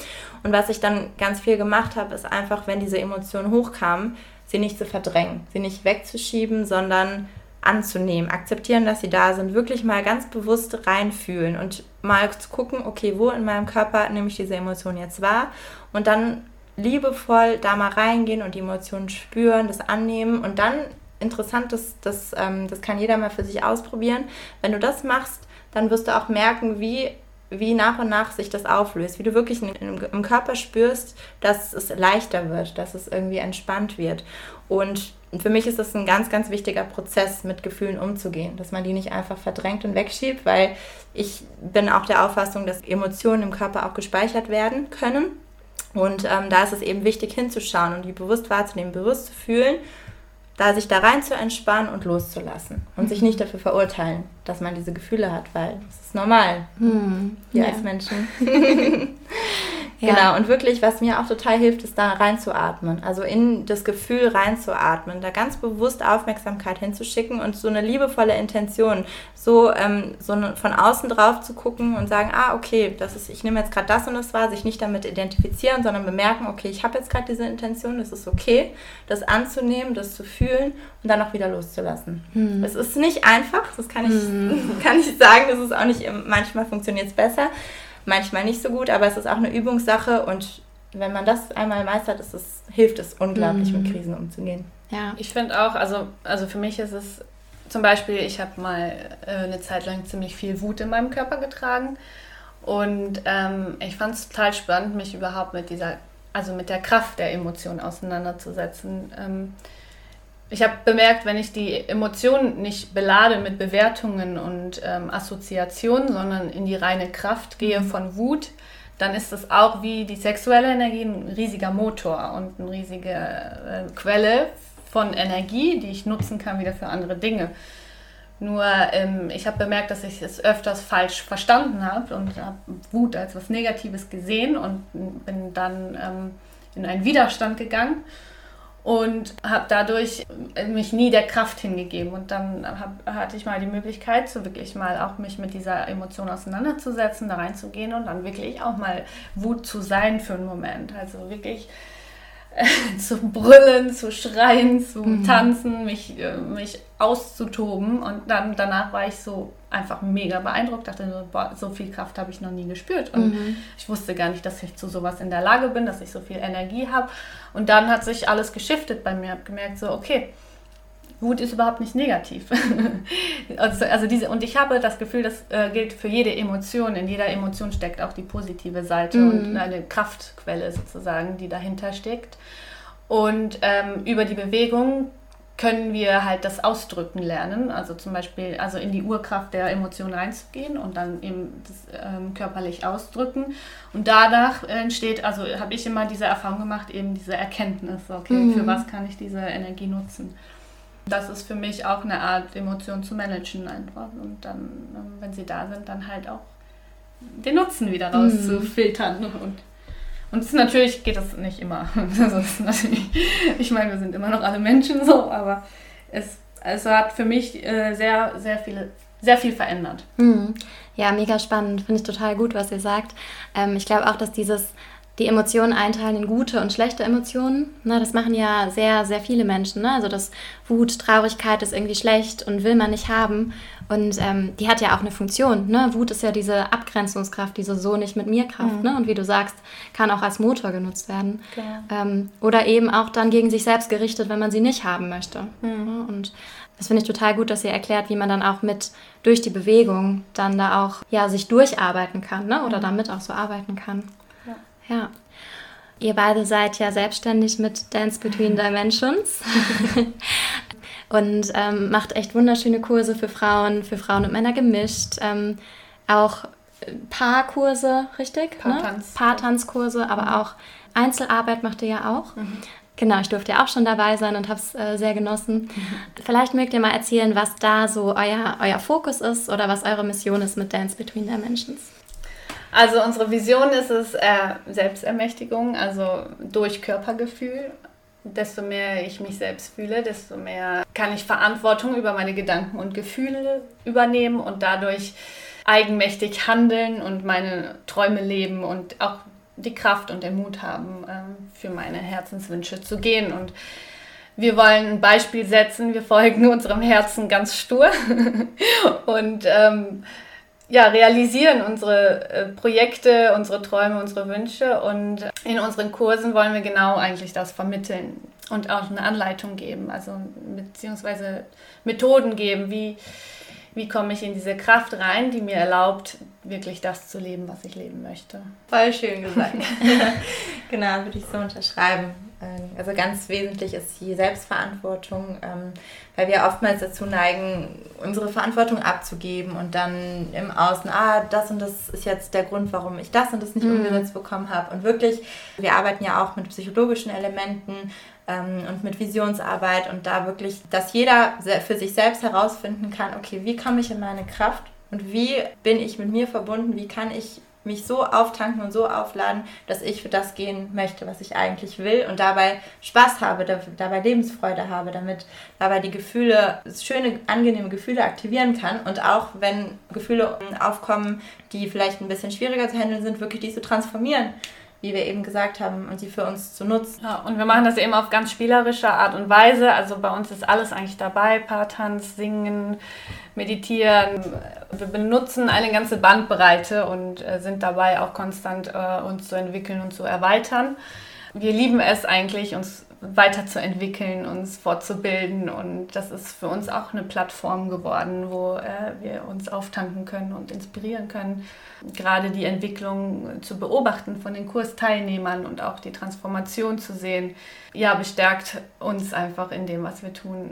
Und was ich dann ganz viel gemacht habe, ist einfach, wenn diese Emotionen hochkamen, sie nicht zu verdrängen, sie nicht wegzuschieben, sondern anzunehmen, akzeptieren, dass sie da sind, wirklich mal ganz bewusst reinfühlen und mal zu gucken, okay, wo in meinem Körper nehme ich diese Emotion jetzt wahr und dann liebevoll da mal reingehen und die Emotionen spüren, das annehmen und dann interessant, das, das, ähm, das kann jeder mal für sich ausprobieren. Wenn du das machst, dann wirst du auch merken, wie wie nach und nach sich das auflöst, wie du wirklich im Körper spürst, dass es leichter wird, dass es irgendwie entspannt wird. Und für mich ist das ein ganz, ganz wichtiger Prozess, mit Gefühlen umzugehen, dass man die nicht einfach verdrängt und wegschiebt, weil ich bin auch der Auffassung, dass Emotionen im Körper auch gespeichert werden können. Und ähm, da ist es eben wichtig hinzuschauen und die bewusst wahrzunehmen, bewusst zu fühlen da sich da rein zu entspannen und loszulassen und mhm. sich nicht dafür verurteilen, dass man diese Gefühle hat, weil es ist normal, mhm. wir ja. als Menschen. Ja. Genau, und wirklich, was mir auch total hilft, ist da reinzuatmen. Also in das Gefühl reinzuatmen, da ganz bewusst Aufmerksamkeit hinzuschicken und so eine liebevolle Intention, so, ähm, so von außen drauf zu gucken und sagen, ah, okay, das ist, ich nehme jetzt gerade das und das wahr, sich nicht damit identifizieren, sondern bemerken, okay, ich habe jetzt gerade diese Intention, es ist okay, das anzunehmen, das zu fühlen und dann auch wieder loszulassen. Mhm. Es ist nicht einfach, das kann ich, kann ich sagen, es ist auch nicht, manchmal funktioniert es besser, manchmal nicht so gut, aber es ist auch eine Übungssache und wenn man das einmal meistert, ist es, hilft es unglaublich, mhm. mit Krisen umzugehen. Ja, ich finde auch, also, also für mich ist es zum Beispiel, ich habe mal äh, eine Zeit lang ziemlich viel Wut in meinem Körper getragen und ähm, ich fand es total spannend, mich überhaupt mit dieser, also mit der Kraft der Emotionen auseinanderzusetzen. Ähm, ich habe bemerkt, wenn ich die Emotionen nicht belade mit Bewertungen und ähm, Assoziationen, sondern in die reine Kraft gehe mhm. von Wut, dann ist das auch wie die sexuelle Energie ein riesiger Motor und eine riesige äh, Quelle von Energie, die ich nutzen kann wieder für andere Dinge. Nur ähm, ich habe bemerkt, dass ich es öfters falsch verstanden habe und habe Wut als was Negatives gesehen und bin dann ähm, in einen Widerstand gegangen und habe dadurch mich nie der Kraft hingegeben. Und dann hab, hatte ich mal die Möglichkeit, so wirklich mal auch mich mit dieser Emotion auseinanderzusetzen, da reinzugehen und dann wirklich auch mal Wut zu sein für einen Moment. Also wirklich zu brüllen, zu schreien, zu mhm. tanzen, mich, äh, mich auszutoben. Und dann danach war ich so einfach mega beeindruckt, dachte so, boah, so viel Kraft habe ich noch nie gespürt. Und mhm. ich wusste gar nicht, dass ich zu sowas in der Lage bin, dass ich so viel Energie habe. Und dann hat sich alles geschiftet bei mir. Ich habe gemerkt, so, okay, Wut ist überhaupt nicht negativ. also, also, diese, und ich habe das Gefühl, das äh, gilt für jede Emotion. In jeder Emotion steckt auch die positive Seite mhm. und eine Kraftquelle sozusagen, die dahinter steckt. Und ähm, über die Bewegung können wir halt das Ausdrücken lernen, also zum Beispiel also in die Urkraft der Emotion reinzugehen und dann eben das ähm, körperlich ausdrücken. Und danach entsteht, also habe ich immer diese Erfahrung gemacht, eben diese Erkenntnis, okay, mhm. für was kann ich diese Energie nutzen. Das ist für mich auch eine Art, Emotionen zu managen einfach. Und dann, ähm, wenn sie da sind, dann halt auch den Nutzen wieder rauszufiltern. Mhm. Und, und es natürlich geht das nicht immer. Also ich meine, wir sind immer noch alle Menschen so, aber es, es hat für mich äh, sehr, sehr viele sehr viel verändert. Mhm. Ja, mega spannend. Finde ich total gut, was ihr sagt. Ähm, ich glaube auch, dass dieses die Emotionen einteilen in gute und schlechte Emotionen. Ne, das machen ja sehr, sehr viele Menschen. Ne? Also das Wut, Traurigkeit ist irgendwie schlecht und will man nicht haben. Und ähm, die hat ja auch eine Funktion. Ne? Wut ist ja diese Abgrenzungskraft, diese so nicht mit mir Kraft. Mhm. Ne? Und wie du sagst, kann auch als Motor genutzt werden. Ja. Ähm, oder eben auch dann gegen sich selbst gerichtet, wenn man sie nicht haben möchte. Mhm. Und das finde ich total gut, dass ihr erklärt, wie man dann auch mit durch die Bewegung dann da auch ja sich durcharbeiten kann, ne? Oder mhm. damit auch so arbeiten kann. Ja. Ihr beide seid ja selbstständig mit Dance Between Dimensions und ähm, macht echt wunderschöne Kurse für Frauen, für Frauen und Männer gemischt. Ähm, auch Paarkurse, richtig? Paartanz. Ne? Paartanzkurse, aber mhm. auch Einzelarbeit macht ihr ja auch. Mhm. Genau, ich durfte ja auch schon dabei sein und habe es äh, sehr genossen. Mhm. Vielleicht mögt ihr mal erzählen, was da so euer, euer Fokus ist oder was eure Mission ist mit Dance Between Dimensions. Also unsere Vision ist es äh, Selbstermächtigung, also durch Körpergefühl. Desto mehr ich mich selbst fühle, desto mehr kann ich Verantwortung über meine Gedanken und Gefühle übernehmen und dadurch eigenmächtig handeln und meine Träume leben und auch die Kraft und den Mut haben, äh, für meine Herzenswünsche zu gehen. Und wir wollen ein Beispiel setzen, wir folgen unserem Herzen ganz stur und ähm, ja, realisieren unsere äh, Projekte, unsere Träume, unsere Wünsche. Und in unseren Kursen wollen wir genau eigentlich das vermitteln und auch eine Anleitung geben, also beziehungsweise Methoden geben, wie, wie komme ich in diese Kraft rein, die mir erlaubt, wirklich das zu leben, was ich leben möchte. Voll schön gesagt. genau, würde ich so unterschreiben. Ähm, also ganz wesentlich ist die Selbstverantwortung, ähm, weil wir oftmals dazu neigen, unsere Verantwortung abzugeben und dann im Außen, ah, das und das ist jetzt der Grund, warum ich das und das nicht mhm. umgesetzt bekommen habe. Und wirklich, wir arbeiten ja auch mit psychologischen Elementen ähm, und mit Visionsarbeit und da wirklich, dass jeder für sich selbst herausfinden kann, okay, wie komme ich in meine Kraft und wie bin ich mit mir verbunden, wie kann ich mich so auftanken und so aufladen, dass ich für das gehen möchte, was ich eigentlich will und dabei Spaß habe, dabei Lebensfreude habe, damit dabei die Gefühle, schöne, angenehme Gefühle aktivieren kann und auch wenn Gefühle aufkommen, die vielleicht ein bisschen schwieriger zu handeln sind, wirklich die zu transformieren wie wir eben gesagt haben, und die für uns zu nutzen. Ja, und wir machen das eben auf ganz spielerische Art und Weise. Also bei uns ist alles eigentlich dabei: Paartanz, Singen, Meditieren. Wir benutzen eine ganze Bandbreite und äh, sind dabei auch konstant äh, uns zu entwickeln und zu erweitern. Wir lieben es eigentlich, uns weiterzuentwickeln, uns fortzubilden. Und das ist für uns auch eine Plattform geworden, wo äh, wir uns auftanken können und inspirieren können. Gerade die Entwicklung zu beobachten von den Kursteilnehmern und auch die Transformation zu sehen, ja, bestärkt uns einfach in dem, was wir tun,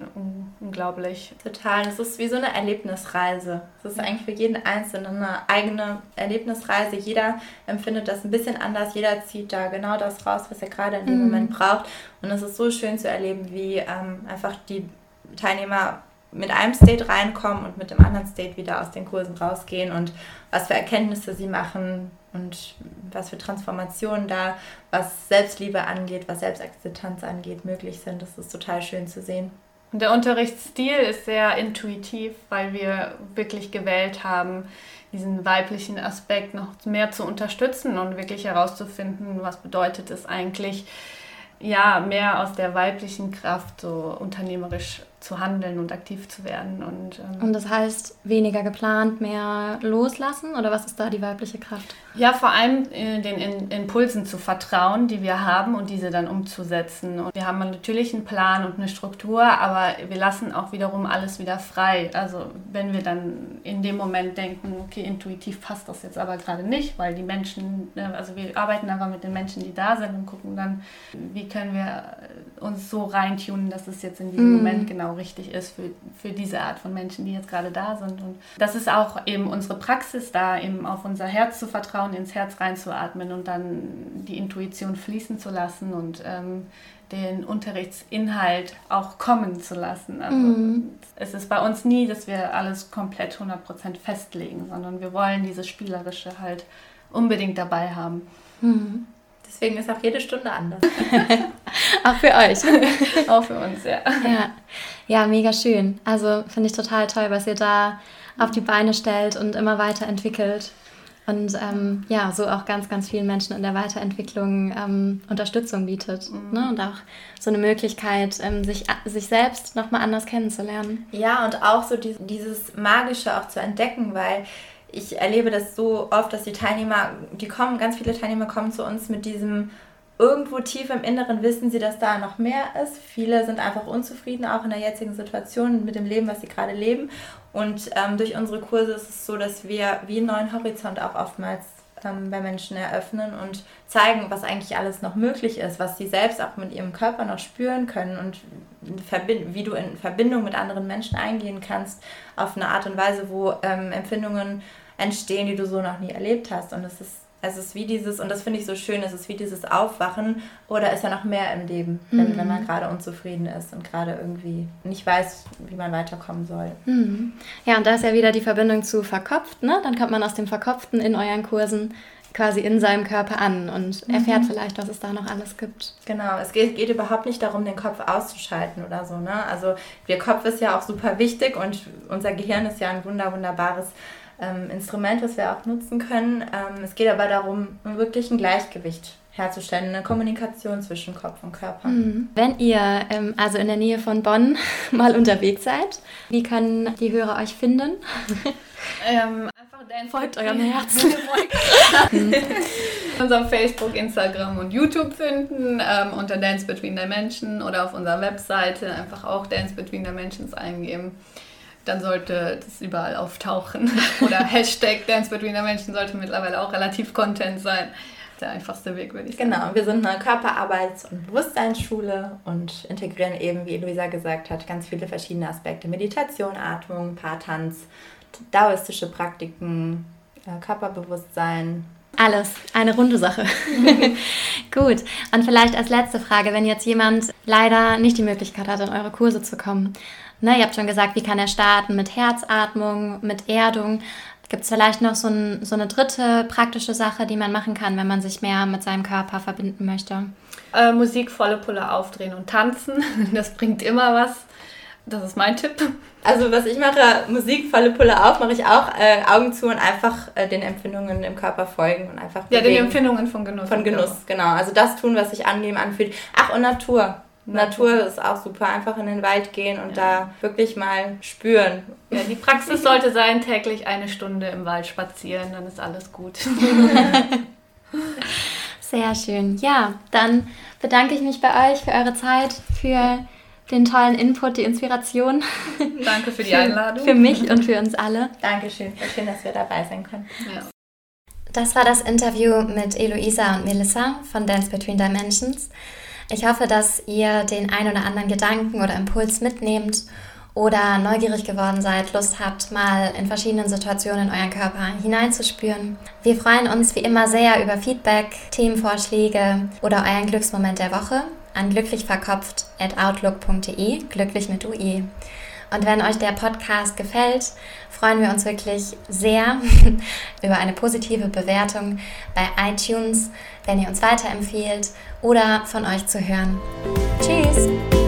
unglaublich. Total. Es ist wie so eine Erlebnisreise. Es ist eigentlich für jeden Einzelnen eine eigene Erlebnisreise. Jeder empfindet das ein bisschen anders. Jeder zieht da genau das raus, was er gerade in dem mhm. Moment braucht. Und es ist so schön zu erleben, wie ähm, einfach die Teilnehmer mit einem State reinkommen und mit dem anderen State wieder aus den Kursen rausgehen und was für Erkenntnisse sie machen und was für Transformationen da, was Selbstliebe angeht, was Selbstakzeptanz angeht, möglich sind. Das ist total schön zu sehen. Und der Unterrichtsstil ist sehr intuitiv, weil wir wirklich gewählt haben, diesen weiblichen Aspekt noch mehr zu unterstützen und wirklich herauszufinden, was bedeutet es eigentlich, ja, mehr aus der weiblichen Kraft so unternehmerisch zu handeln und aktiv zu werden. Und, ähm und das heißt, weniger geplant, mehr loslassen? Oder was ist da die weibliche Kraft? Ja, vor allem äh, den Impulsen zu vertrauen, die wir haben und diese dann umzusetzen. Und wir haben natürlich einen Plan und eine Struktur, aber wir lassen auch wiederum alles wieder frei. Also wenn wir dann in dem Moment denken, okay, intuitiv passt das jetzt aber gerade nicht, weil die Menschen, ne, also wir arbeiten einfach mit den Menschen, die da sind und gucken dann, wie können wir uns so reintunen, dass es jetzt in diesem mm. Moment genau richtig ist für, für diese Art von Menschen, die jetzt gerade da sind. Und das ist auch eben unsere Praxis da, eben auf unser Herz zu vertrauen Vertrauen ins Herz reinzuatmen und dann die Intuition fließen zu lassen und ähm, den Unterrichtsinhalt auch kommen zu lassen. Also mhm. es ist bei uns nie, dass wir alles komplett 100% festlegen, sondern wir wollen dieses Spielerische halt unbedingt dabei haben. Mhm. Deswegen ist auch jede Stunde anders. auch für euch. auch für uns, ja. ja. Ja, mega schön. Also finde ich total toll, was ihr da auf die Beine stellt und immer weiterentwickelt und ähm, ja, so auch ganz, ganz vielen Menschen in der Weiterentwicklung ähm, Unterstützung bietet. Mhm. Ne? Und auch so eine Möglichkeit, ähm, sich, sich selbst nochmal anders kennenzulernen. Ja, und auch so die, dieses Magische auch zu entdecken, weil ich erlebe das so oft, dass die Teilnehmer, die kommen, ganz viele Teilnehmer kommen zu uns mit diesem irgendwo tief im Inneren wissen sie, dass da noch mehr ist. Viele sind einfach unzufrieden, auch in der jetzigen Situation mit dem Leben, was sie gerade leben. Und ähm, durch unsere Kurse ist es so, dass wir wie einen neuen Horizont auch oftmals ähm, bei Menschen eröffnen und zeigen, was eigentlich alles noch möglich ist, was sie selbst auch mit ihrem Körper noch spüren können und wie du in Verbindung mit anderen Menschen eingehen kannst, auf eine Art und Weise, wo ähm, Empfindungen entstehen, die du so noch nie erlebt hast. Und es ist es ist wie dieses, und das finde ich so schön, es ist wie dieses Aufwachen oder ist ja noch mehr im Leben, wenn, mhm. wenn man gerade unzufrieden ist und gerade irgendwie nicht weiß, wie man weiterkommen soll. Mhm. Ja, und da ist ja wieder die Verbindung zu verkopft, ne? Dann kommt man aus dem Verkopften in euren Kursen quasi in seinem Körper an und erfährt mhm. vielleicht, was es da noch alles gibt. Genau, es geht, geht, überhaupt nicht darum, den Kopf auszuschalten oder so. Ne? Also der Kopf ist ja auch super wichtig und unser Gehirn ist ja ein wunder, wunderbares ähm, Instrument, was wir auch nutzen können. Ähm, es geht aber darum, wirklich ein Gleichgewicht herzustellen, eine Kommunikation zwischen Kopf und Körper. Mhm. Wenn ihr ähm, also in der Nähe von Bonn mal unterwegs seid, wie können die Hörer euch finden? Ähm, einfach Dance Folgt eurem Herzen. unserem Facebook, Instagram und YouTube finden, ähm, unter Dance Between Dimensions oder auf unserer Webseite einfach auch Dance Between Dimensions eingeben dann sollte das überall auftauchen. Oder Hashtag Dance Between the Menschen sollte mittlerweile auch relativ Content sein. Der einfachste Weg, würde ich sagen. Genau, wir sind eine Körperarbeits- und Bewusstseinsschule und integrieren eben, wie Luisa gesagt hat, ganz viele verschiedene Aspekte. Meditation, Atmung, Paartanz, daoistische Praktiken, äh, Körperbewusstsein, alles, eine runde Sache. Gut, und vielleicht als letzte Frage, wenn jetzt jemand leider nicht die Möglichkeit hat, in eure Kurse zu kommen, Ne, ihr habt schon gesagt, wie kann er starten mit Herzatmung, mit Erdung. Gibt es vielleicht noch so, ein, so, eine dritte praktische Sache, die man machen kann, wenn man sich mehr mit seinem Körper verbinden möchte? Äh, Musik volle Pulle aufdrehen und tanzen. Das bringt immer was. Das ist mein Tipp. Also was ich mache, Musik volle Pulle auf, mache ich auch äh, Augen zu und einfach äh, den Empfindungen im Körper folgen und einfach bewegen. Ja, den Empfindungen von Genuss. Von Genuss, genau. Also das tun, was sich angenehm anfühlt. Ach, und Natur. Natur. Ist auch super. Einfach in den Wald gehen und ja. da wirklich mal spüren. Ja, die Praxis sollte sein, täglich eine Stunde im Wald spazieren, dann ist alles gut. Sehr schön. Ja, dann bedanke ich mich bei euch für eure Zeit, für den tollen Input, die Inspiration. Danke für die Einladung. Für mich und für uns alle. Dankeschön. Schön, dass wir dabei sein können. Ja. Das war das Interview mit Eloisa und Melissa von Dance Between Dimensions. Ich hoffe, dass ihr den ein oder anderen Gedanken oder Impuls mitnehmt oder neugierig geworden seid, Lust habt, mal in verschiedenen Situationen in euren Körper hineinzuspüren. Wir freuen uns wie immer sehr über Feedback, Themenvorschläge oder euren Glücksmoment der Woche an glücklichverkopft.outlook.de, glücklich mit UE. Und wenn euch der Podcast gefällt, freuen wir uns wirklich sehr über eine positive Bewertung bei iTunes, wenn ihr uns weiterempfehlt oder von euch zu hören. Tschüss!